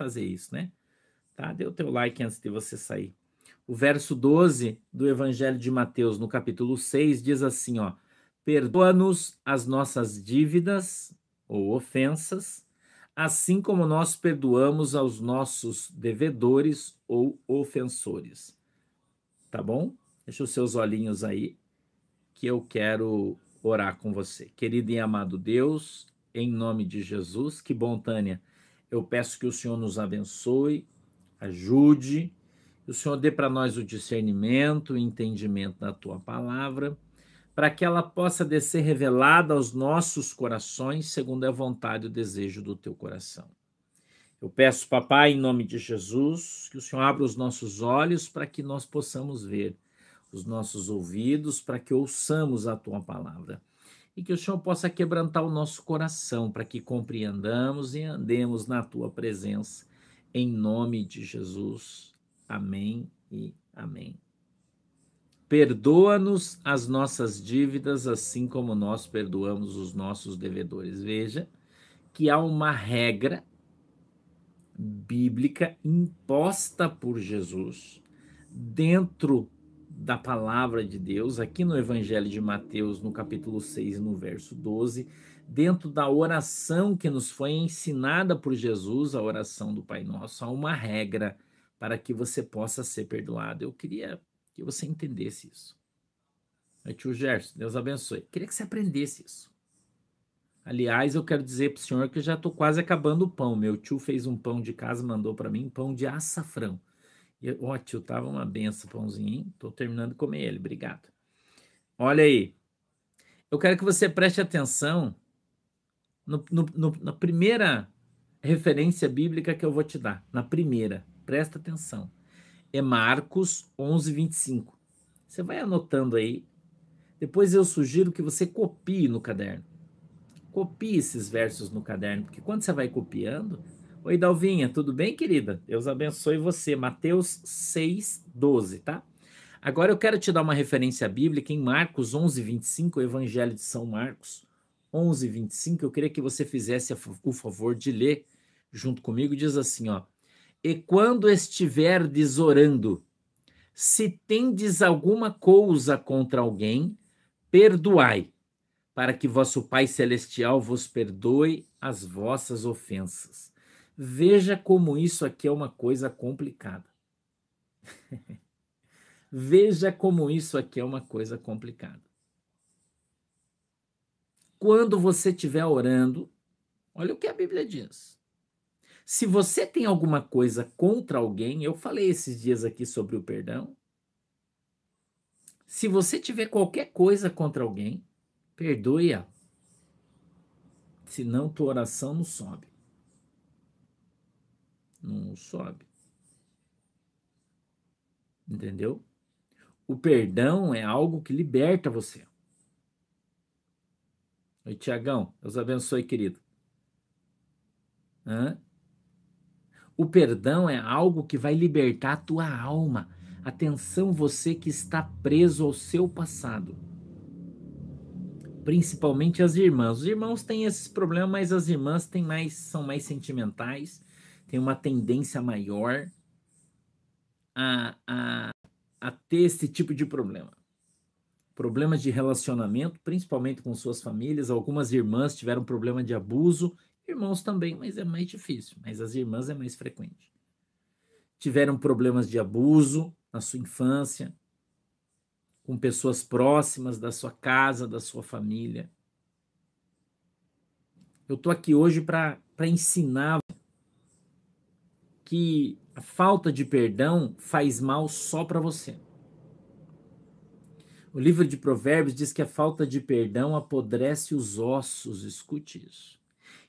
fazer isso, né? Tá? Dê o teu like antes de você sair. O verso 12 do Evangelho de Mateus, no capítulo 6, diz assim, ó: Perdoa-nos as nossas dívidas ou ofensas, assim como nós perdoamos aos nossos devedores ou ofensores. Tá bom? Deixa os seus olhinhos aí, que eu quero orar com você. Querido e amado Deus, em nome de Jesus, que bom, Tânia. Eu peço que o Senhor nos abençoe, ajude, que o Senhor dê para nós o discernimento, o entendimento da tua palavra para que ela possa descer revelada aos nossos corações, segundo a vontade e o desejo do teu coração. Eu peço, papai, em nome de Jesus, que o Senhor abra os nossos olhos para que nós possamos ver, os nossos ouvidos para que ouçamos a tua palavra. E que o Senhor possa quebrantar o nosso coração para que compreendamos e andemos na tua presença. Em nome de Jesus. Amém e amém. Perdoa-nos as nossas dívidas, assim como nós perdoamos os nossos devedores. Veja que há uma regra bíblica imposta por Jesus dentro da palavra de Deus, aqui no Evangelho de Mateus, no capítulo 6, no verso 12, dentro da oração que nos foi ensinada por Jesus, a oração do Pai Nosso, há uma regra para que você possa ser perdoado. Eu queria que você entendesse isso. Aí, tio Gerson, Deus abençoe. Queria que você aprendesse isso. Aliás, eu quero dizer para o senhor que eu já estou quase acabando o pão. Meu tio fez um pão de casa, mandou para mim, pão de açafrão. Ó, tio, tava uma benção pãozinho? Tô terminando de comer ele, obrigado. Olha aí. Eu quero que você preste atenção no, no, no, na primeira referência bíblica que eu vou te dar. Na primeira. Presta atenção é Marcos 11, 25. Você vai anotando aí. Depois eu sugiro que você copie no caderno. Copie esses versos no caderno, porque quando você vai copiando. Oi, Dalvinha, tudo bem, querida? Deus abençoe você. Mateus 6, 12, tá? Agora eu quero te dar uma referência bíblica em Marcos 11, 25, o Evangelho de São Marcos 11, 25. Eu queria que você fizesse o favor de ler junto comigo. Diz assim, ó. E quando estiverdes orando, se tendes alguma coisa contra alguém, perdoai, para que vosso Pai Celestial vos perdoe as vossas ofensas. Veja como isso aqui é uma coisa complicada. Veja como isso aqui é uma coisa complicada. Quando você estiver orando, olha o que a Bíblia diz. Se você tem alguma coisa contra alguém, eu falei esses dias aqui sobre o perdão. Se você tiver qualquer coisa contra alguém, perdoe-a. Senão tua oração não sobe. Não sobe. Entendeu? O perdão é algo que liberta você. Oi, Tiagão. Deus abençoe, querido. Hã? O perdão é algo que vai libertar a tua alma. Atenção, você que está preso ao seu passado. Principalmente as irmãs. Os irmãos têm esses problemas, mas as irmãs têm mais, são mais sentimentais, têm uma tendência maior a, a, a ter esse tipo de problema. Problemas de relacionamento, principalmente com suas famílias. Algumas irmãs tiveram problema de abuso Irmãos também, mas é mais difícil. Mas as irmãs é mais frequente. Tiveram problemas de abuso na sua infância, com pessoas próximas da sua casa, da sua família. Eu estou aqui hoje para ensinar que a falta de perdão faz mal só para você. O livro de Provérbios diz que a falta de perdão apodrece os ossos, escute isso.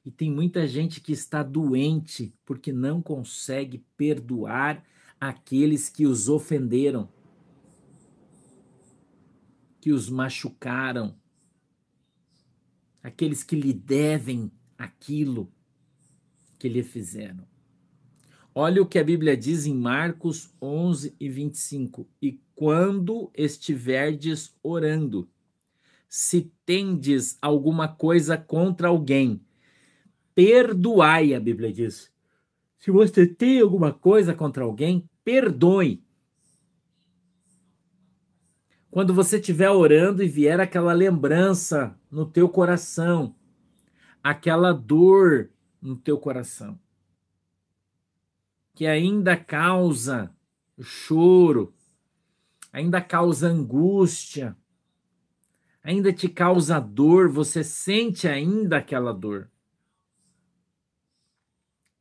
E tem muita gente que está doente porque não consegue perdoar aqueles que os ofenderam, que os machucaram, aqueles que lhe devem aquilo que lhe fizeram. Olha o que a Bíblia diz em Marcos 11 e 25. E quando estiverdes orando, se tendes alguma coisa contra alguém, perdoai, a Bíblia diz. Se você tem alguma coisa contra alguém, perdoe. Quando você estiver orando e vier aquela lembrança no teu coração, aquela dor no teu coração, que ainda causa choro, ainda causa angústia, ainda te causa dor, você sente ainda aquela dor.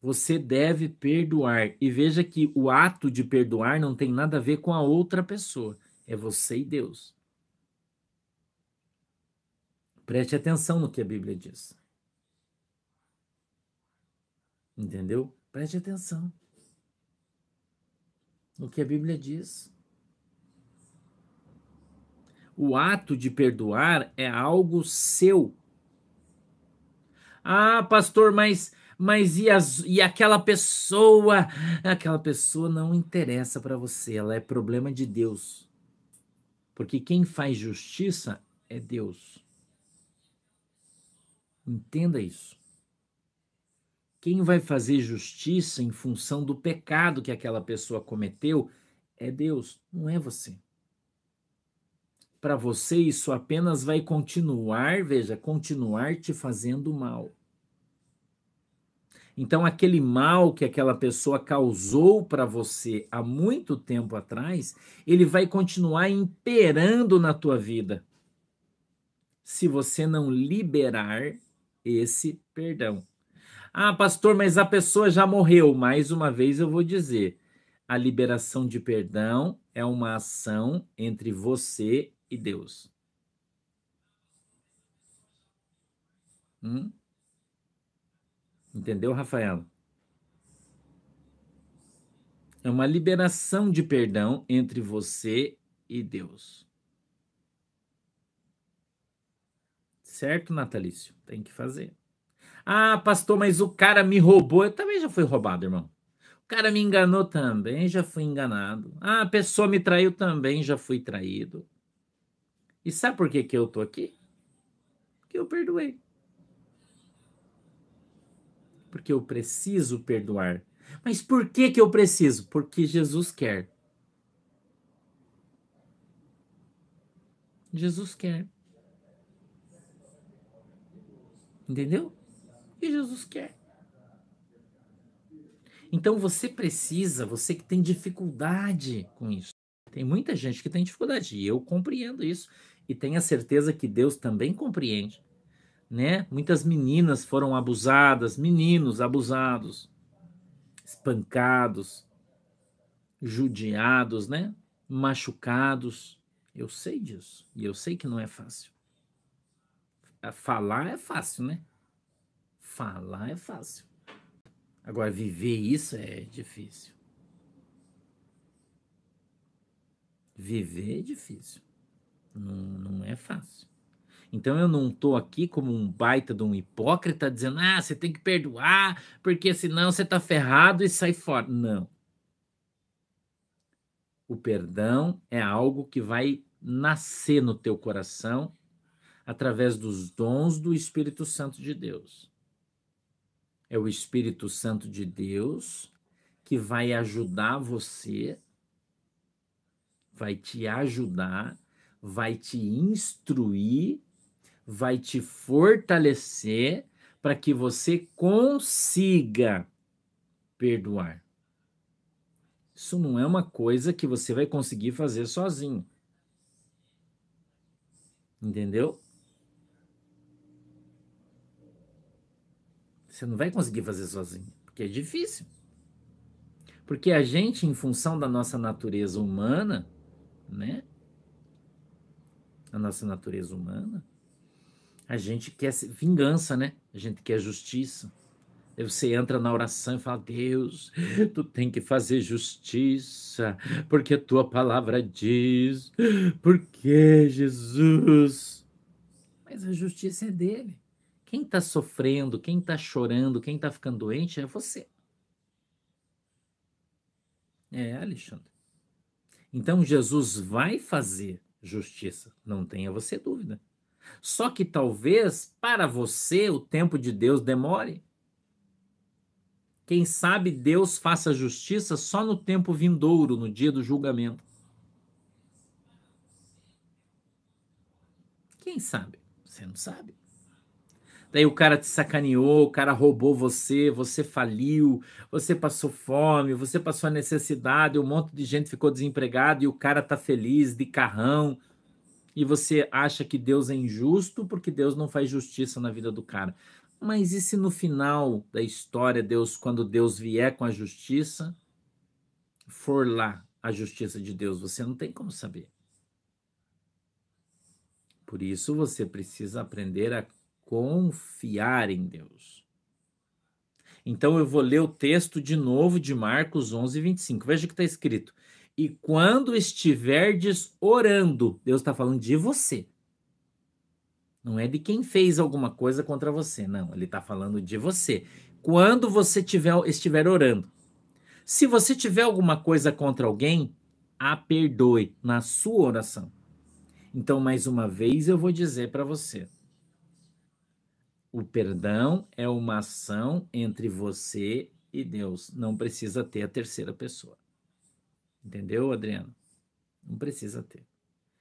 Você deve perdoar. E veja que o ato de perdoar não tem nada a ver com a outra pessoa, é você e Deus. Preste atenção no que a Bíblia diz. Entendeu? Preste atenção no que a Bíblia diz. O ato de perdoar é algo seu. Ah, pastor, mas mas e, as, e aquela pessoa? Aquela pessoa não interessa para você, ela é problema de Deus. Porque quem faz justiça é Deus. Entenda isso. Quem vai fazer justiça em função do pecado que aquela pessoa cometeu é Deus, não é você. Para você, isso apenas vai continuar, veja, continuar te fazendo mal. Então, aquele mal que aquela pessoa causou para você há muito tempo atrás, ele vai continuar imperando na tua vida. Se você não liberar esse perdão. Ah, pastor, mas a pessoa já morreu. Mais uma vez eu vou dizer: a liberação de perdão é uma ação entre você e Deus. Hum? Entendeu, Rafaela? É uma liberação de perdão entre você e Deus. Certo, Natalício? Tem que fazer. Ah, pastor, mas o cara me roubou. Eu também já fui roubado, irmão. O cara me enganou também, já fui enganado. Ah, a pessoa me traiu também, já fui traído. E sabe por que, que eu tô aqui? Porque eu perdoei. Porque eu preciso perdoar. Mas por que, que eu preciso? Porque Jesus quer. Jesus quer. Entendeu? E Jesus quer. Então você precisa, você que tem dificuldade com isso. Tem muita gente que tem dificuldade, e eu compreendo isso. E tenho a certeza que Deus também compreende. Né? Muitas meninas foram abusadas, meninos abusados, espancados, judiados, né? machucados. Eu sei disso. E eu sei que não é fácil. Falar é fácil, né? Falar é fácil. Agora, viver isso é difícil. Viver é difícil. Não, não é fácil. Então eu não estou aqui como um baita de um hipócrita dizendo, ah, você tem que perdoar, porque senão você está ferrado e sai fora. Não. O perdão é algo que vai nascer no teu coração através dos dons do Espírito Santo de Deus. É o Espírito Santo de Deus que vai ajudar você, vai te ajudar, vai te instruir, vai te fortalecer para que você consiga perdoar. Isso não é uma coisa que você vai conseguir fazer sozinho. Entendeu? Você não vai conseguir fazer sozinho, porque é difícil. Porque a gente, em função da nossa natureza humana, né? A nossa natureza humana, a gente quer vingança, né? A gente quer justiça. Aí você entra na oração e fala: Deus, tu tem que fazer justiça, porque a tua palavra diz, porque Jesus. Mas a justiça é dele. Quem está sofrendo, quem está chorando, quem está ficando doente é você. É, Alexandre. Então Jesus vai fazer justiça, não tenha você dúvida. Só que talvez para você o tempo de Deus demore. Quem sabe Deus faça justiça só no tempo vindouro, no dia do julgamento. Quem sabe? Você não sabe. Daí o cara te sacaneou, o cara roubou você, você faliu, você passou fome, você passou necessidade, um monte de gente ficou desempregado e o cara tá feliz de carrão. E você acha que Deus é injusto porque Deus não faz justiça na vida do cara. Mas e se no final da história, Deus, quando Deus vier com a justiça, for lá a justiça de Deus? Você não tem como saber. Por isso você precisa aprender a confiar em Deus. Então eu vou ler o texto de novo de Marcos 11, 25. Veja o que está escrito. E quando estiverdes orando, Deus está falando de você. Não é de quem fez alguma coisa contra você, não. Ele está falando de você. Quando você tiver, estiver orando. Se você tiver alguma coisa contra alguém, a perdoe na sua oração. Então, mais uma vez, eu vou dizer para você: o perdão é uma ação entre você e Deus. Não precisa ter a terceira pessoa. Entendeu, Adriano? Não precisa ter.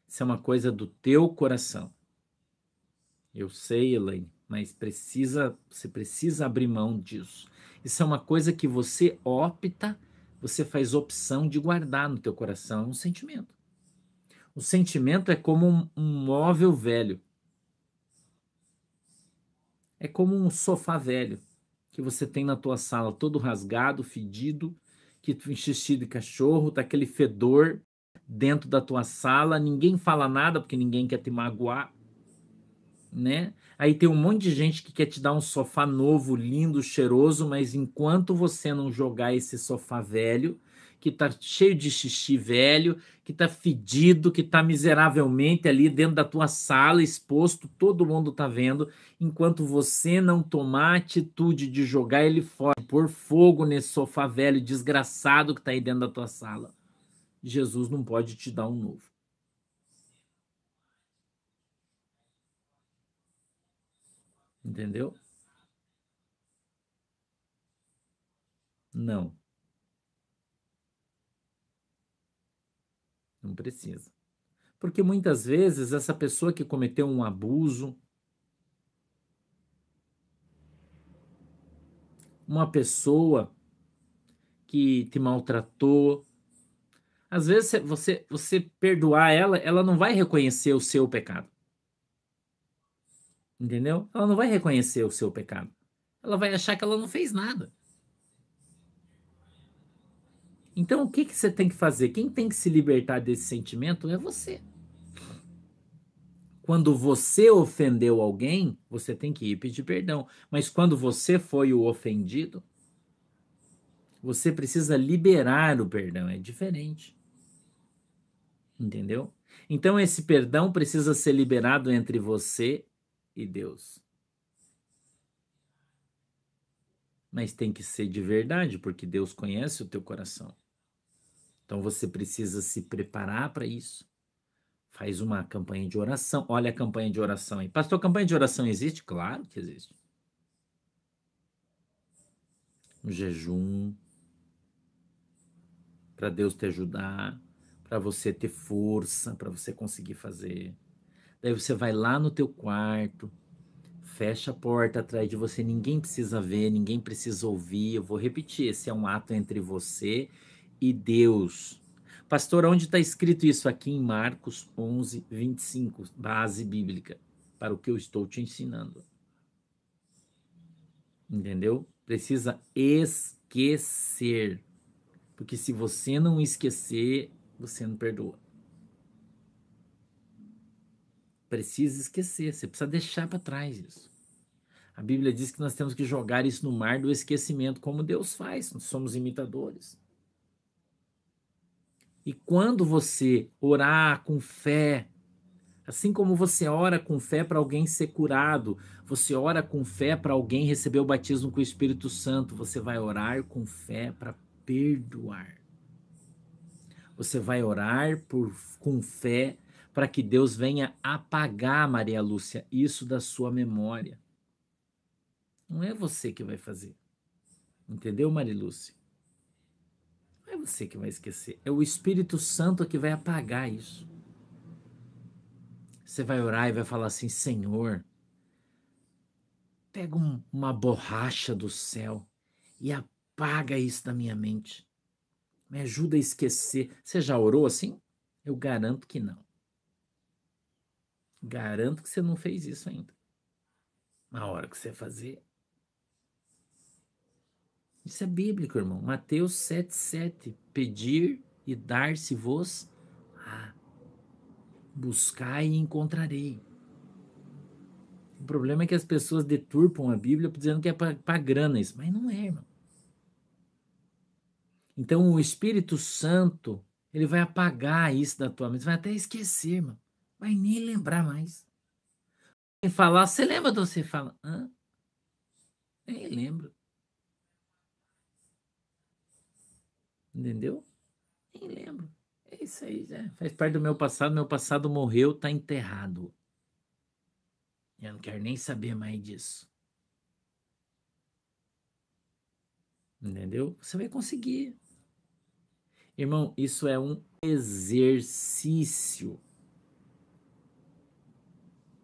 Isso é uma coisa do teu coração. Eu sei, Elaine, mas precisa, você precisa abrir mão disso. Isso é uma coisa que você opta, você faz opção de guardar no teu coração, é um sentimento. O sentimento é como um, um móvel velho. É como um sofá velho que você tem na tua sala, todo rasgado, fedido, que tu enchistido de cachorro, tá aquele fedor dentro da tua sala, ninguém fala nada porque ninguém quer te magoar né? Aí tem um monte de gente que quer te dar um sofá novo, lindo, cheiroso, mas enquanto você não jogar esse sofá velho, que tá cheio de xixi velho, que tá fedido, que tá miseravelmente ali dentro da tua sala, exposto, todo mundo tá vendo, enquanto você não tomar a atitude de jogar ele fora, pôr fogo nesse sofá velho desgraçado que tá aí dentro da tua sala, Jesus não pode te dar um novo. Entendeu? Não. Não precisa. Porque muitas vezes essa pessoa que cometeu um abuso, uma pessoa que te maltratou, às vezes você você perdoar ela, ela não vai reconhecer o seu pecado. Entendeu? Ela não vai reconhecer o seu pecado. Ela vai achar que ela não fez nada. Então, o que, que você tem que fazer? Quem tem que se libertar desse sentimento é você. Quando você ofendeu alguém, você tem que ir pedir perdão. Mas quando você foi o ofendido, você precisa liberar o perdão. É diferente. Entendeu? Então, esse perdão precisa ser liberado entre você e Deus. Mas tem que ser de verdade, porque Deus conhece o teu coração. Então você precisa se preparar para isso. Faz uma campanha de oração. Olha a campanha de oração aí. Pastor, campanha de oração existe? Claro que existe. Um jejum. Para Deus te ajudar. Para você ter força. Para você conseguir fazer. Daí você vai lá no teu quarto, fecha a porta atrás de você, ninguém precisa ver, ninguém precisa ouvir. Eu vou repetir, esse é um ato entre você e Deus. Pastor, onde está escrito isso aqui em Marcos 11, 25, base bíblica, para o que eu estou te ensinando. Entendeu? Precisa esquecer. Porque se você não esquecer, você não perdoa precisa esquecer, você precisa deixar para trás isso. A Bíblia diz que nós temos que jogar isso no mar do esquecimento, como Deus faz, nós somos imitadores. E quando você orar com fé, assim como você ora com fé para alguém ser curado, você ora com fé para alguém receber o batismo com o Espírito Santo, você vai orar com fé para perdoar. Você vai orar por, com fé para que Deus venha apagar, Maria Lúcia, isso da sua memória. Não é você que vai fazer. Entendeu, Marilúcia? Não é você que vai esquecer, é o Espírito Santo que vai apagar isso. Você vai orar e vai falar assim: Senhor, pega um, uma borracha do céu e apaga isso da minha mente. Me ajuda a esquecer. Você já orou assim? Eu garanto que não. Garanto que você não fez isso ainda. Na hora que você fazer. Isso é bíblico, irmão. Mateus 7,7. Pedir e dar-se-vos a buscar e encontrarei. O problema é que as pessoas deturpam a Bíblia dizendo que é para grana isso, mas não é, irmão. Então o Espírito Santo, ele vai apagar isso da tua mente, vai até esquecer, irmão. Vai nem lembrar mais. Vai falar, você lembra de você fala, hã? Nem lembro. Entendeu? Nem lembro. É isso aí, já. faz parte do meu passado. Meu passado morreu, tá enterrado. Eu não quero nem saber mais disso. Entendeu? Você vai conseguir. Irmão, isso é um exercício.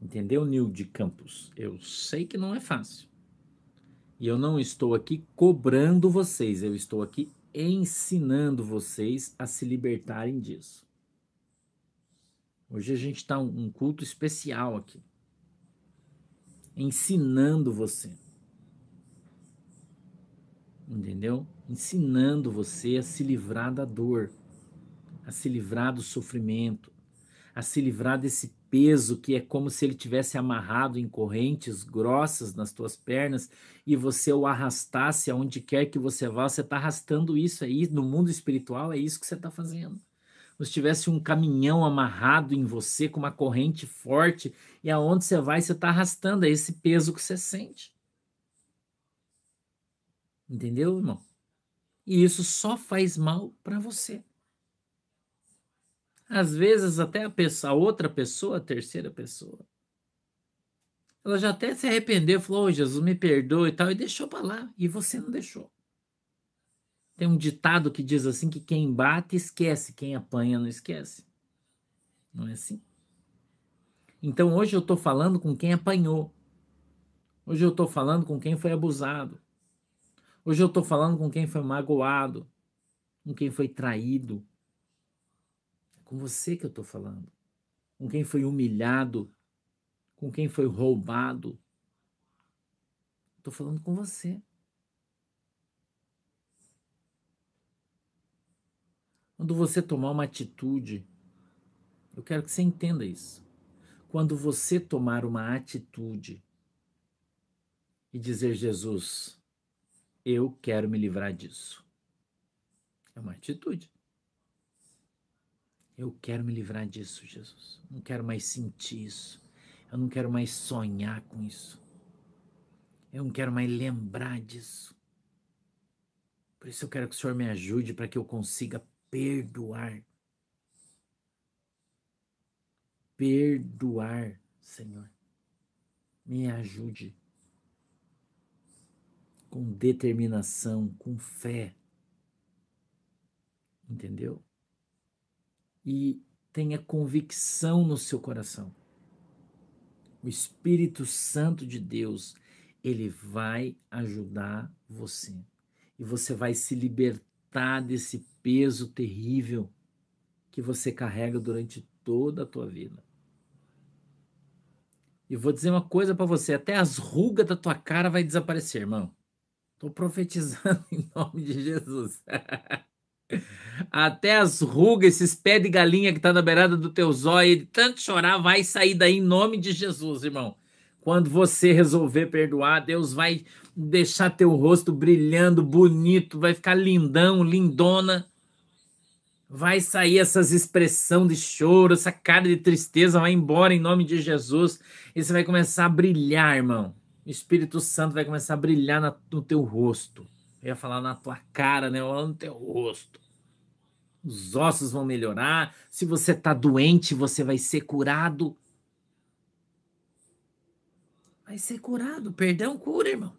Entendeu, Nil de Campos? Eu sei que não é fácil. E eu não estou aqui cobrando vocês, eu estou aqui ensinando vocês a se libertarem disso. Hoje a gente está um culto especial aqui ensinando você. Entendeu? Ensinando você a se livrar da dor, a se livrar do sofrimento, a se livrar desse peso que é como se ele tivesse amarrado em correntes grossas nas tuas pernas e você o arrastasse aonde quer que você vá, você está arrastando isso aí no mundo espiritual, é isso que você está fazendo como se tivesse um caminhão amarrado em você com uma corrente forte e aonde você vai, você está arrastando é esse peso que você sente. Entendeu, irmão? E isso só faz mal para você. Às vezes até a, pessoa, a outra pessoa, a terceira pessoa, ela já até se arrependeu, falou: oh, Jesus, me perdoe e tal, e deixou para lá. E você não deixou. Tem um ditado que diz assim que quem bate esquece, quem apanha não esquece. Não é assim? Então hoje eu estou falando com quem apanhou. Hoje eu estou falando com quem foi abusado. Hoje eu estou falando com quem foi magoado, com quem foi traído. Com você que eu estou falando. Com quem foi humilhado, com quem foi roubado. Estou falando com você. Quando você tomar uma atitude, eu quero que você entenda isso. Quando você tomar uma atitude e dizer, Jesus, eu quero me livrar disso. É uma atitude. Eu quero me livrar disso, Jesus. Não quero mais sentir isso. Eu não quero mais sonhar com isso. Eu não quero mais lembrar disso. Por isso eu quero que o Senhor me ajude para que eu consiga perdoar. Perdoar, Senhor. Me ajude com determinação, com fé. Entendeu? E tenha convicção no seu coração. O Espírito Santo de Deus, ele vai ajudar você. E você vai se libertar desse peso terrível que você carrega durante toda a tua vida. E vou dizer uma coisa para você, até as rugas da tua cara vai desaparecer, irmão. Tô profetizando em nome de Jesus. até as rugas, esses pés de galinha que tá na beirada do teu zóio, tanto chorar, vai sair daí em nome de Jesus, irmão. Quando você resolver perdoar, Deus vai deixar teu rosto brilhando, bonito, vai ficar lindão, lindona Vai sair essas expressão de choro, essa cara de tristeza, vai embora em nome de Jesus. E você vai começar a brilhar, irmão. O Espírito Santo vai começar a brilhar no teu rosto. Eu ia falar na tua cara, né? no teu rosto. Os ossos vão melhorar. Se você está doente, você vai ser curado. Vai ser curado. Perdão cura, irmão.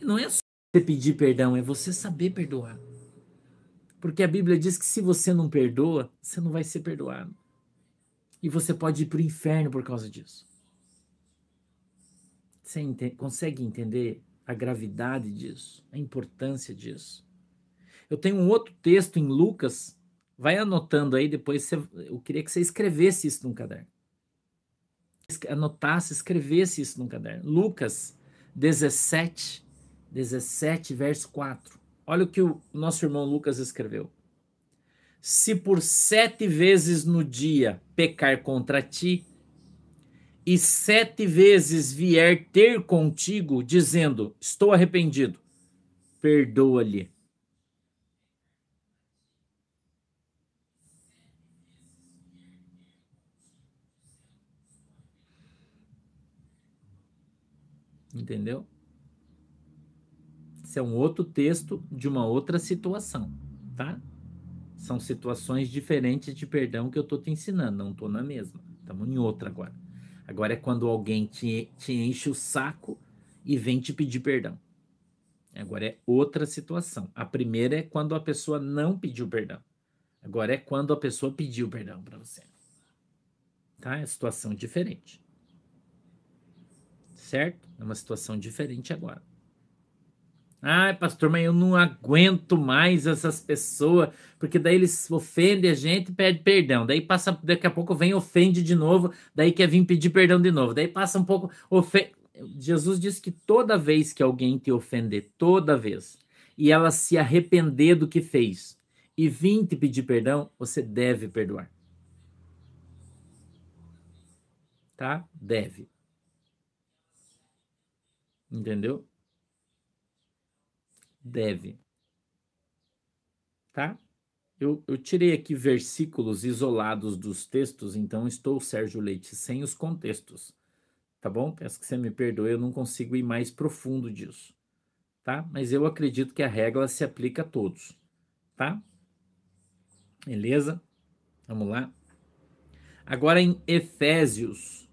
Não é você pedir perdão, é você saber perdoar. Porque a Bíblia diz que se você não perdoa, você não vai ser perdoado. E você pode ir para o inferno por causa disso. Você ente consegue entender a gravidade disso, a importância disso? Eu tenho um outro texto em Lucas, vai anotando aí, depois você, eu queria que você escrevesse isso num caderno. Anotasse, escrevesse isso num caderno. Lucas 17, 17, verso 4. Olha o que o nosso irmão Lucas escreveu. Se por sete vezes no dia pecar contra ti, e sete vezes vier ter contigo, dizendo: Estou arrependido, perdoa-lhe. Entendeu? Esse é um outro texto de uma outra situação, tá? São situações diferentes de perdão que eu estou te ensinando, não estou na mesma. Estamos em outra agora. Agora é quando alguém te, te enche o saco e vem te pedir perdão. Agora é outra situação. A primeira é quando a pessoa não pediu perdão. Agora é quando a pessoa pediu perdão para você. Tá? É situação diferente. Certo? É uma situação diferente agora. Ai, pastor, mas eu não aguento mais essas pessoas, porque daí eles ofendem a gente e pedem perdão. Daí passa, daqui a pouco vem ofende de novo, daí quer vir pedir perdão de novo. Daí passa um pouco, ofende. Jesus diz que toda vez que alguém te ofender, toda vez, e ela se arrepender do que fez e vir te pedir perdão, você deve perdoar. Tá? Deve. Entendeu? deve. Tá? Eu, eu tirei aqui versículos isolados dos textos, então estou, Sérgio Leite, sem os contextos. Tá bom? Peço que você me perdoe, eu não consigo ir mais profundo disso. Tá? Mas eu acredito que a regra se aplica a todos. Tá? Beleza? Vamos lá. Agora em Efésios,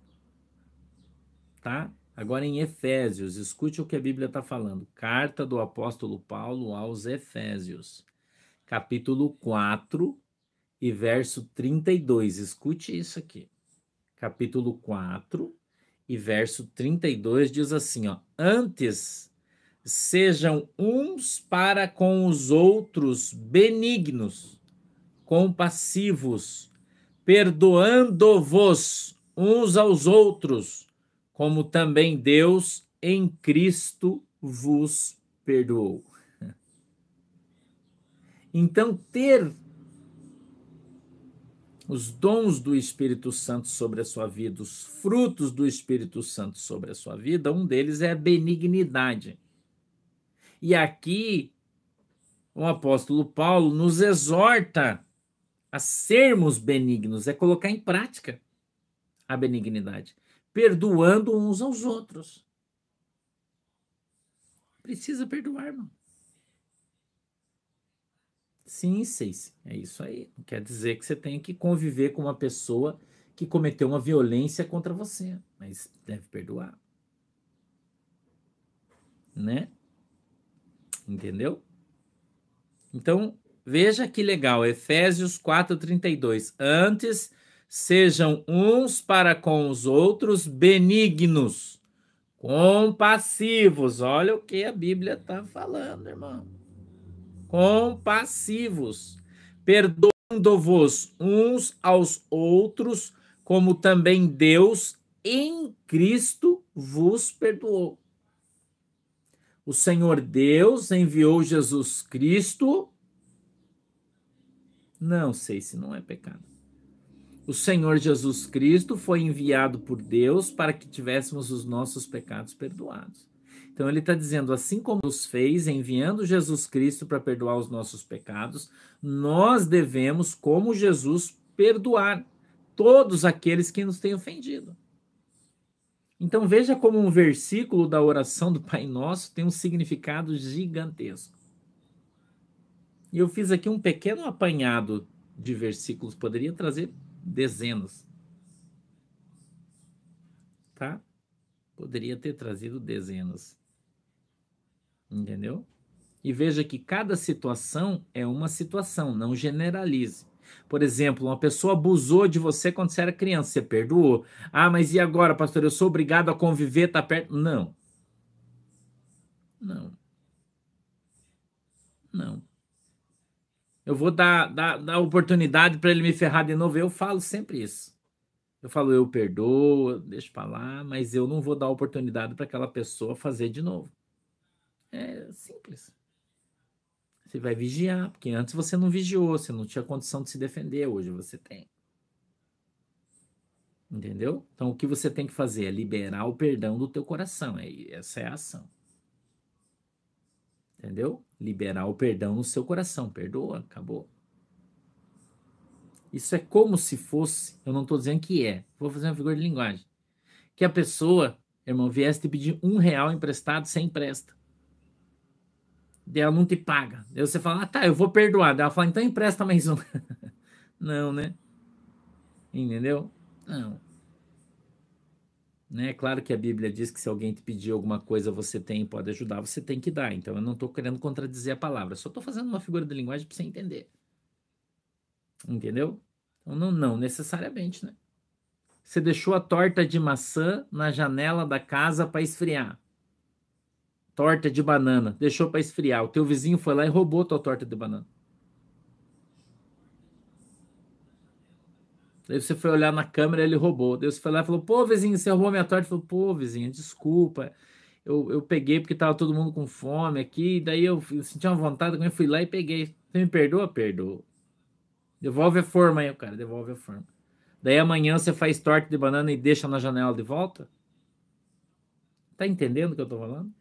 tá? Agora em Efésios, escute o que a Bíblia está falando. Carta do apóstolo Paulo aos Efésios, capítulo 4 e verso 32. Escute isso aqui. Capítulo 4 e verso 32 diz assim, ó: Antes sejam uns para com os outros benignos, compassivos, perdoando-vos uns aos outros como também Deus em Cristo vos perdoou. Então, ter os dons do Espírito Santo sobre a sua vida, os frutos do Espírito Santo sobre a sua vida, um deles é a benignidade. E aqui, o apóstolo Paulo nos exorta a sermos benignos, é colocar em prática a benignidade perdoando uns aos outros. Precisa perdoar, irmão. Sim, Ceice, é isso aí. Quer dizer que você tenha que conviver com uma pessoa que cometeu uma violência contra você, mas deve perdoar. Né? Entendeu? Então, veja que legal, Efésios 4:32. Antes sejam uns para com os outros benignos, compassivos. Olha o que a Bíblia está falando, irmão. Compassivos, perdoando-vos uns aos outros, como também Deus em Cristo vos perdoou. O Senhor Deus enviou Jesus Cristo. Não sei se não é pecado o Senhor Jesus Cristo foi enviado por Deus para que tivéssemos os nossos pecados perdoados. Então ele está dizendo, assim como nos fez, enviando Jesus Cristo para perdoar os nossos pecados, nós devemos, como Jesus, perdoar todos aqueles que nos têm ofendido. Então veja como um versículo da oração do Pai Nosso tem um significado gigantesco. E eu fiz aqui um pequeno apanhado de versículos, poderia trazer dezenas. Tá? Poderia ter trazido dezenas. Entendeu? E veja que cada situação é uma situação, não generalize. Por exemplo, uma pessoa abusou de você quando você era criança, você perdoou. Ah, mas e agora, pastor? Eu sou obrigado a conviver, tá perto? Não. Não. Não. Eu vou dar, dar, dar oportunidade para ele me ferrar de novo. Eu falo sempre isso. Eu falo, eu perdoo, deixo para lá, mas eu não vou dar oportunidade para aquela pessoa fazer de novo. É simples. Você vai vigiar, porque antes você não vigiou, você não tinha condição de se defender, hoje você tem. Entendeu? Então o que você tem que fazer é liberar o perdão do teu coração. É, essa é a ação. Entendeu? Liberar o perdão no seu coração. Perdoa, acabou. Isso é como se fosse, eu não estou dizendo que é, vou fazer uma figura de linguagem. Que a pessoa, irmão, viesse te pedir um real emprestado, sem empresta ela não te paga. Aí você fala, ah, tá, eu vou perdoar. Daí ela fala, então empresta mais um. não, né? Entendeu? Não. Né? Claro que a Bíblia diz que se alguém te pedir alguma coisa, você tem e pode ajudar, você tem que dar. Então eu não estou querendo contradizer a palavra, só estou fazendo uma figura de linguagem para você entender. Entendeu? Então não, não necessariamente, né? Você deixou a torta de maçã na janela da casa para esfriar torta de banana, deixou para esfriar. O teu vizinho foi lá e roubou tua torta de banana. Daí você foi olhar na câmera ele roubou. Daí você foi lá e falou: pô, vizinho, você roubou minha torta. Ele falou: pô, vizinho, desculpa. Eu, eu peguei porque tava todo mundo com fome aqui. Daí eu, eu senti uma vontade, eu fui lá e peguei. Você me perdoa? Perdoa. Devolve a forma aí, cara. Devolve a forma. Daí amanhã você faz torta de banana e deixa na janela de volta? Tá entendendo o que eu tô falando?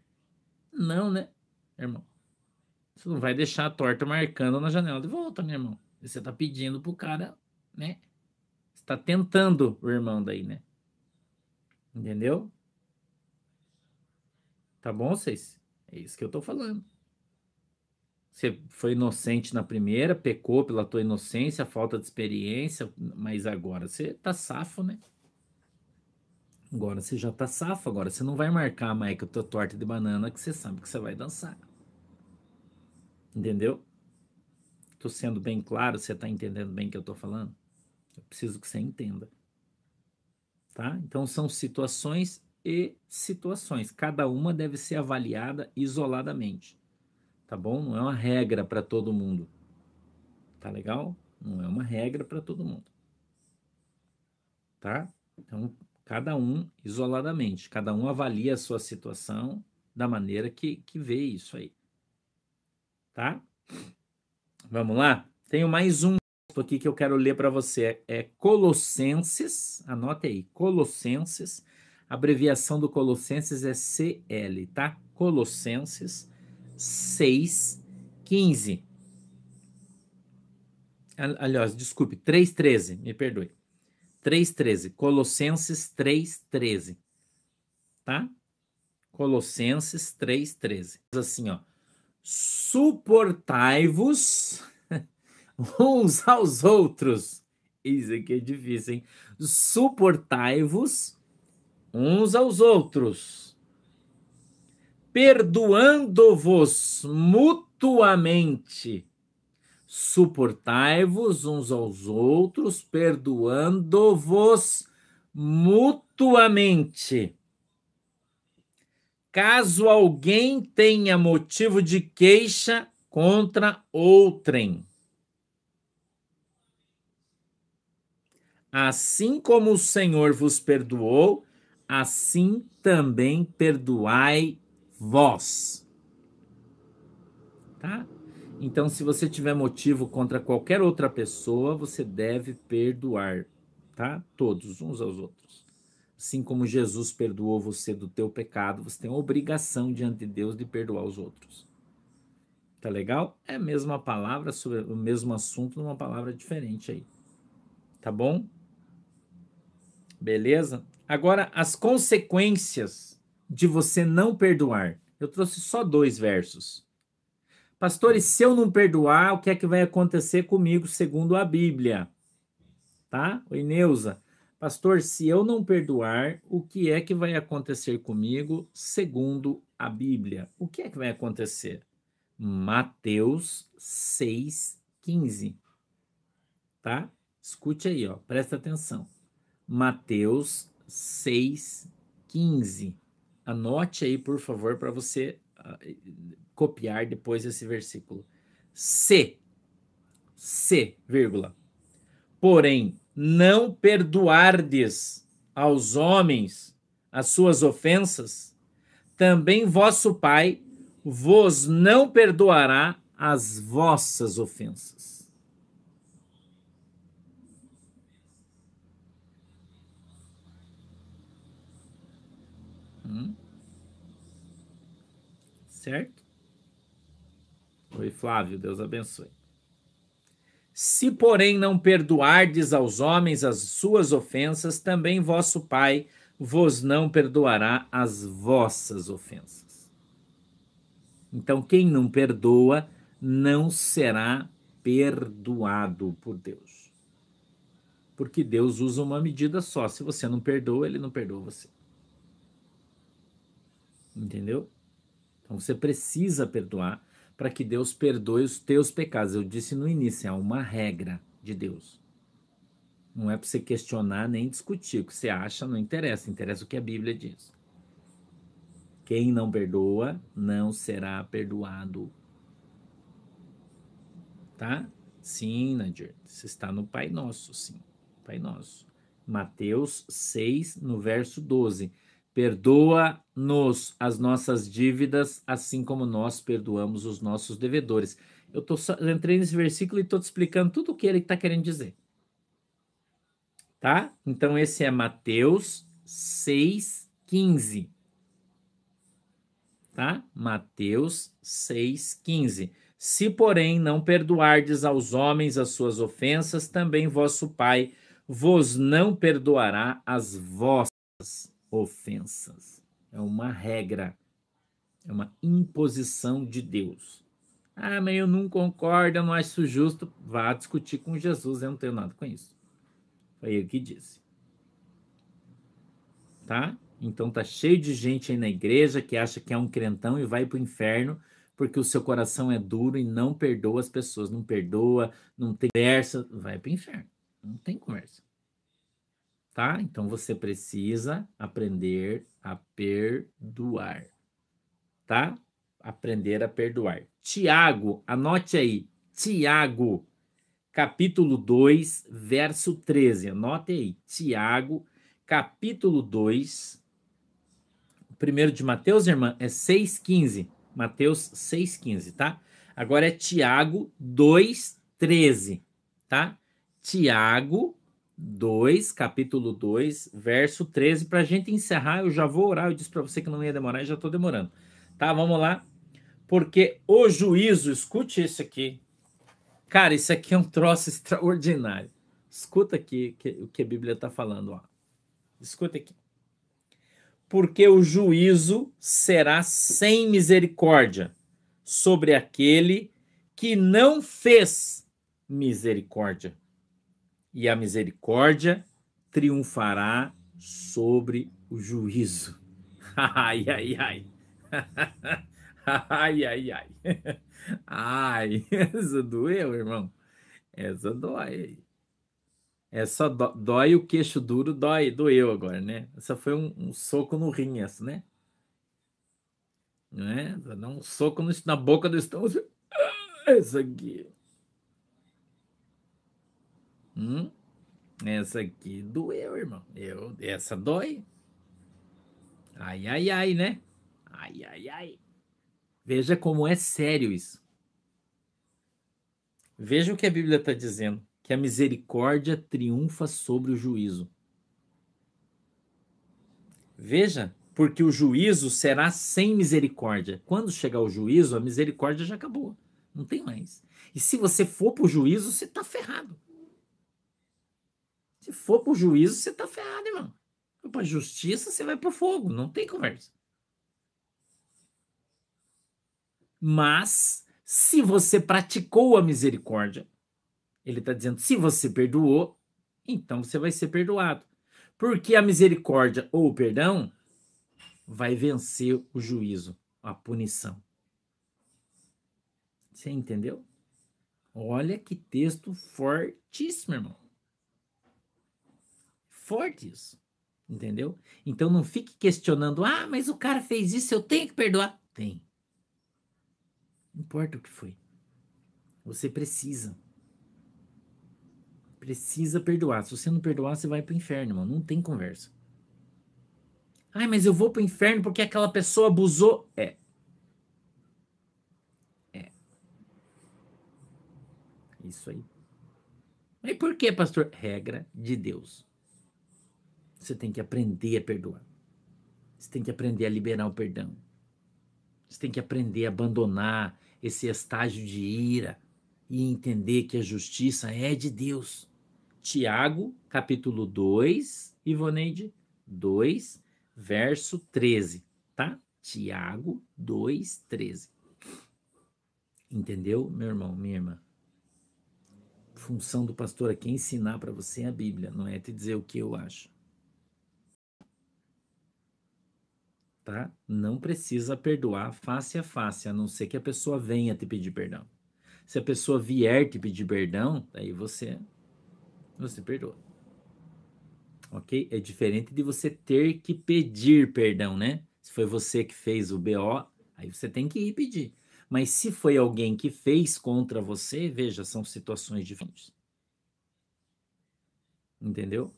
Não, né, irmão? Você não vai deixar a torta marcando na janela de volta, né, irmão? Você tá pedindo pro cara, né? Você tá tentando o irmão daí, né? Entendeu? Tá bom, vocês? É isso que eu tô falando. Você foi inocente na primeira, pecou pela tua inocência, falta de experiência, mas agora você tá safo, né? Agora você já tá safo, agora você não vai marcar mais com a tua torta de banana que você sabe que você vai dançar. Entendeu? Tô sendo bem claro, você tá entendendo bem o que eu tô falando? Eu preciso que você entenda. Tá? Então são situações e situações. Cada uma deve ser avaliada isoladamente. Tá bom? Não é uma regra para todo mundo. Tá legal? Não é uma regra para todo mundo. Tá? Então, cada um isoladamente, cada um avalia a sua situação da maneira que, que vê isso aí. Tá? Vamos lá? Tenho mais um aqui que eu quero ler para você. É Colossenses, anote aí, Colossenses, a abreviação do Colossenses é CL, tá? Colossenses 6, 15. Aliás, desculpe, 3,13, me perdoe. 3,13. Colossenses 3,13. Tá? Colossenses 3,13. Assim, ó. Suportai-vos uns aos outros. Isso aqui é difícil, hein? Suportai-vos uns aos outros, perdoando-vos mutuamente Suportai-vos uns aos outros, perdoando-vos mutuamente. Caso alguém tenha motivo de queixa contra outrem. Assim como o Senhor vos perdoou, assim também perdoai vós. Tá? Então, se você tiver motivo contra qualquer outra pessoa, você deve perdoar, tá? Todos, uns aos outros. Assim como Jesus perdoou você do teu pecado, você tem a obrigação diante de Deus de perdoar os outros. Tá legal? É a mesma palavra sobre o mesmo assunto numa palavra diferente aí. Tá bom? Beleza? Agora, as consequências de você não perdoar. Eu trouxe só dois versos. Pastores, se eu não perdoar, o que é que vai acontecer comigo segundo a Bíblia? Tá? Oi, Neuza. Pastor, se eu não perdoar, o que é que vai acontecer comigo segundo a Bíblia, o que é que vai acontecer? Mateus 6,15. Tá? Escute aí, ó, presta atenção. Mateus 6,15. Anote aí, por favor, para você uh, copiar depois esse versículo. Se, se, vírgula. Porém, não perdoardes aos homens as suas ofensas, também vosso Pai vos não perdoará as vossas ofensas. Hum? Certo? Oi, Flávio, Deus abençoe. Se, porém, não perdoardes aos homens as suas ofensas, também vosso Pai vos não perdoará as vossas ofensas. Então, quem não perdoa não será perdoado por Deus. Porque Deus usa uma medida só. Se você não perdoa, ele não perdoa você. Entendeu? Então você precisa perdoar para que Deus perdoe os teus pecados. Eu disse no início, é uma regra de Deus. Não é para você questionar nem discutir. O que você acha não interessa, interessa o que a Bíblia diz. Quem não perdoa não será perdoado. Tá? Sim, Nadir. Você está no Pai Nosso, sim. Pai Nosso. Mateus 6, no verso 12. Perdoa-nos as nossas dívidas, assim como nós perdoamos os nossos devedores. Eu, tô só, entrei nesse versículo e estou te explicando tudo o que ele está querendo dizer. Tá? Então, esse é Mateus 6,15. Tá? Mateus 6,15. Se, porém, não perdoardes aos homens as suas ofensas, também vosso Pai vos não perdoará as vossas ofensas. É uma regra, é uma imposição de Deus. Ah, mas eu não concordo, eu não acho justo. Vá discutir com Jesus, eu não tenho nada com isso. Foi ele que disse. Tá? Então tá cheio de gente aí na igreja que acha que é um crentão e vai para o inferno porque o seu coração é duro e não perdoa as pessoas, não perdoa, não tem conversa, vai para o inferno. Não tem conversa tá? Então você precisa aprender a perdoar, tá? Aprender a perdoar. Tiago, anote aí. Tiago, capítulo 2, verso 13. Anote aí. Tiago, capítulo 2. Primeiro de Mateus, irmã, é 6,15. Mateus 6,15, tá? Agora é Tiago 2,13, tá? Tiago 2, capítulo 2, verso 13. Para a gente encerrar, eu já vou orar. Eu disse para você que não ia demorar e já estou demorando. Tá, vamos lá. Porque o juízo, escute isso aqui. Cara, isso aqui é um troço extraordinário. Escuta aqui o que a Bíblia está falando. Ó. Escuta aqui. Porque o juízo será sem misericórdia sobre aquele que não fez misericórdia e a misericórdia triunfará sobre o juízo. Ai, ai, ai. Ai, ai, ai. Ai, essa doeu, irmão. Essa dói. Essa dói o queixo duro, dói, doeu agora, né? Essa foi um, um soco no rim, essa, né? Não é? Dá um soco no, na boca do estômago. Essa aqui. Hum? Essa aqui doeu, irmão. Eu, essa dói. Ai, ai, ai, né? Ai, ai, ai. Veja como é sério isso. Veja o que a Bíblia está dizendo: que a misericórdia triunfa sobre o juízo. Veja, porque o juízo será sem misericórdia. Quando chegar o juízo, a misericórdia já acabou. Não tem mais. E se você for para o juízo, você está ferrado. Se for pro juízo, você tá ferrado, irmão. For pra justiça, você vai pro fogo. Não tem conversa. Mas, se você praticou a misericórdia, ele está dizendo, se você perdoou, então você vai ser perdoado. Porque a misericórdia ou o perdão vai vencer o juízo. a punição. Você entendeu? Olha que texto fortíssimo, irmão. Forte isso. Entendeu? Então não fique questionando, ah, mas o cara fez isso, eu tenho que perdoar. Tem. Não importa o que foi. Você precisa. Precisa perdoar. Se você não perdoar, você vai pro inferno, irmão. Não tem conversa. Ai, mas eu vou pro inferno porque aquela pessoa abusou. É. É. Isso aí. Mas por que, pastor? Regra de Deus. Você tem que aprender a perdoar. Você tem que aprender a liberar o perdão. Você tem que aprender a abandonar esse estágio de ira e entender que a justiça é de Deus. Tiago, capítulo 2, Ivoneide 2, verso 13, tá? Tiago 2, 13. Entendeu, meu irmão, minha irmã? Função do pastor aqui é ensinar para você a Bíblia, não é te dizer o que eu acho. Tá? Não precisa perdoar face a face, a não ser que a pessoa venha te pedir perdão. Se a pessoa vier te pedir perdão, aí você você perdoa. OK? É diferente de você ter que pedir perdão, né? Se foi você que fez o BO, aí você tem que ir pedir. Mas se foi alguém que fez contra você, veja, são situações diferentes. Entendeu?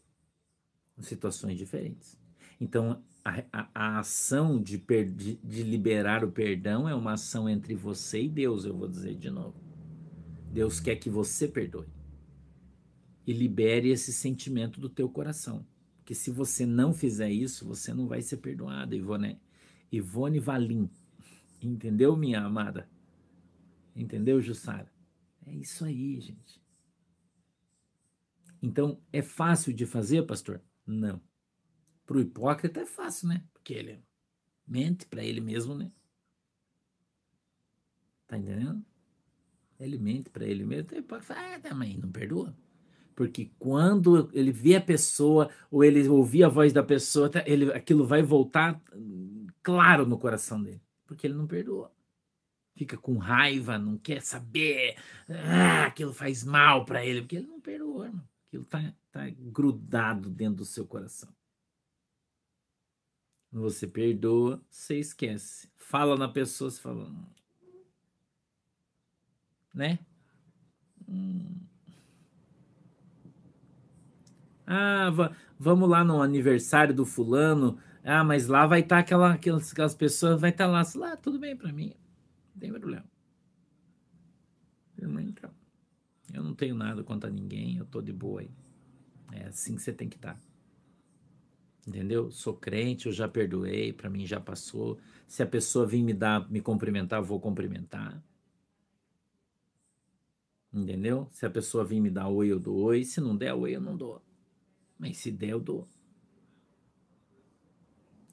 Situações diferentes. Então, a, a, a ação de, per, de, de liberar o perdão é uma ação entre você e Deus, eu vou dizer de novo. Deus quer que você perdoe e libere esse sentimento do teu coração. Porque se você não fizer isso, você não vai ser perdoado, Ivone, Ivone Valim. Entendeu, minha amada? Entendeu, Jussara? É isso aí, gente. Então, é fácil de fazer, pastor? Não. Para o hipócrita é fácil, né? Porque ele mente para ele mesmo, né? Tá entendendo? Ele mente para ele mesmo. Então, pode falar, ah, também, não perdoa. Porque quando ele vê a pessoa, ou ele ouvir a voz da pessoa, tá, ele, aquilo vai voltar claro no coração dele. Porque ele não perdoa. Fica com raiva, não quer saber. Ah, aquilo faz mal para ele. Porque ele não perdoa, irmão. Aquilo tá, tá grudado dentro do seu coração. Você perdoa, você esquece. Fala na pessoa, você fala. Hum. Né? Hum. Ah, vamos lá no aniversário do fulano. Ah, mas lá vai estar tá aquela, aquelas, aquelas pessoas, vai estar tá lá. Lá, tudo bem para mim. Não tem problema. Então, eu não tenho nada contra ninguém, eu tô de boa aí. É assim que você tem que estar. Tá. Entendeu? Sou crente, eu já perdoei, para mim já passou. Se a pessoa vir me dar, me cumprimentar, vou cumprimentar. Entendeu? Se a pessoa vir me dar oi, eu dou oi. Se não der oi, eu não dou. Mas se der, eu dou.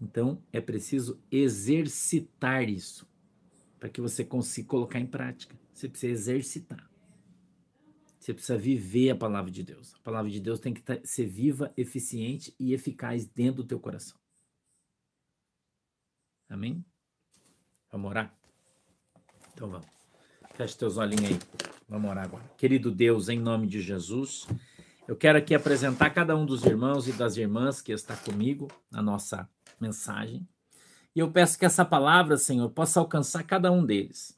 Então, é preciso exercitar isso para que você consiga colocar em prática. Você precisa exercitar. Você precisa viver a palavra de Deus. A palavra de Deus tem que ser viva, eficiente e eficaz dentro do teu coração. Amém? Vamos orar? Então vamos. Feche teus olhinhos aí. Vamos orar agora. Querido Deus, em nome de Jesus, eu quero aqui apresentar cada um dos irmãos e das irmãs que está comigo na nossa mensagem. E eu peço que essa palavra, Senhor, possa alcançar cada um deles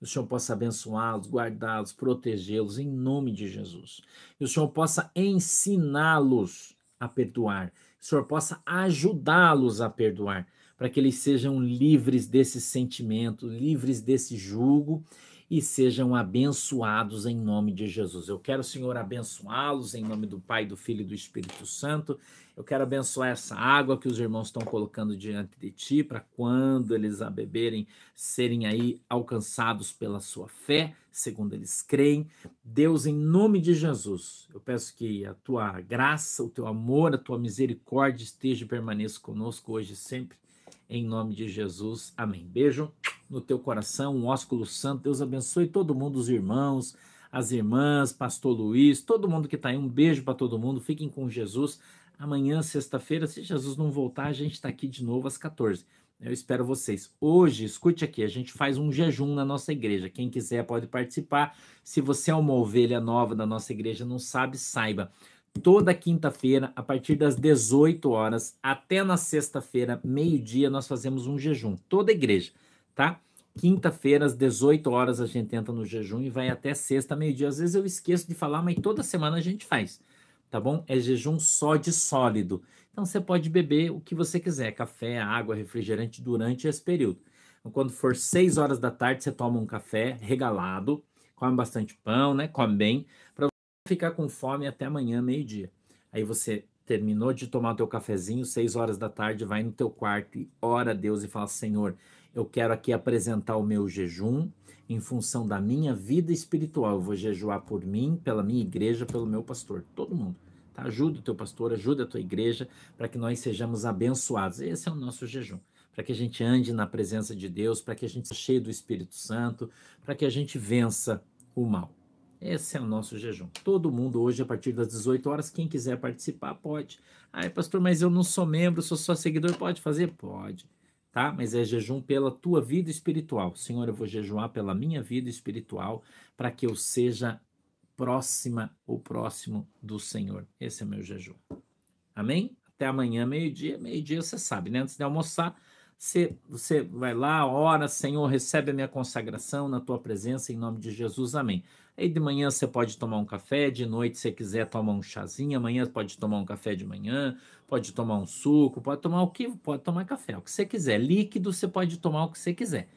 o Senhor possa abençoá-los, guardá-los, protegê-los em nome de Jesus. E o Senhor possa ensiná-los a perdoar. O Senhor possa ajudá-los a perdoar, para que eles sejam livres desse sentimento, livres desse jugo e sejam abençoados em nome de Jesus. Eu quero, Senhor, abençoá-los em nome do Pai, do Filho e do Espírito Santo. Eu quero abençoar essa água que os irmãos estão colocando diante de ti, para quando eles a beberem, serem aí alcançados pela sua fé, segundo eles creem. Deus, em nome de Jesus, eu peço que a tua graça, o teu amor, a tua misericórdia esteja e permaneça conosco hoje e sempre. Em nome de Jesus. Amém. Beijo no teu coração, um ósculo santo. Deus abençoe todo mundo, os irmãos, as irmãs, pastor Luiz, todo mundo que está aí. Um beijo para todo mundo. Fiquem com Jesus. Amanhã, sexta-feira, se Jesus não voltar, a gente está aqui de novo às 14. Eu espero vocês. Hoje, escute aqui, a gente faz um jejum na nossa igreja. Quem quiser pode participar. Se você é uma ovelha nova da nossa igreja, não sabe, saiba. Toda quinta-feira, a partir das 18 horas até na sexta-feira, meio-dia, nós fazemos um jejum. Toda igreja, tá? Quinta-feira, às 18 horas, a gente entra no jejum e vai até sexta, meio-dia. Às vezes eu esqueço de falar, mas toda semana a gente faz, tá bom? É jejum só de sólido. Então você pode beber o que você quiser, café, água, refrigerante durante esse período. Então, quando for 6 horas da tarde, você toma um café regalado, come bastante pão, né? Come bem, ficar com fome até amanhã, meio-dia. Aí você terminou de tomar o teu cafezinho, 6 horas da tarde, vai no teu quarto e ora a Deus e fala: Senhor, eu quero aqui apresentar o meu jejum em função da minha vida espiritual. Eu vou jejuar por mim, pela minha igreja, pelo meu pastor, todo mundo. Tá? Ajuda o teu pastor, ajuda a tua igreja para que nós sejamos abençoados. Esse é o nosso jejum. Para que a gente ande na presença de Deus, para que a gente seja cheio do Espírito Santo, para que a gente vença o mal. Esse é o nosso jejum. Todo mundo hoje, a partir das 18 horas, quem quiser participar, pode. Ai, pastor, mas eu não sou membro, sou só seguidor. Pode fazer? Pode. Tá? Mas é jejum pela tua vida espiritual. Senhor, eu vou jejuar pela minha vida espiritual para que eu seja próxima ou próximo do Senhor. Esse é meu jejum. Amém? Até amanhã, meio-dia. Meio-dia você sabe, né? Antes de almoçar, você, você vai lá, ora, Senhor, recebe a minha consagração na tua presença, em nome de Jesus. Amém. Aí de manhã você pode tomar um café, de noite, se quiser, tomar um chazinho. Amanhã pode tomar um café de manhã, pode tomar um suco, pode tomar o que? Pode tomar café, o que você quiser. Líquido, você pode tomar o que você quiser,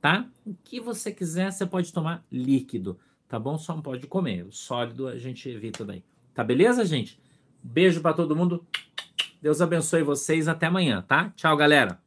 tá? O que você quiser, você pode tomar líquido tá bom? Só não pode comer. O sólido a gente evita daí. Tá beleza, gente? Beijo para todo mundo. Deus abençoe vocês. Até amanhã, tá? Tchau, galera.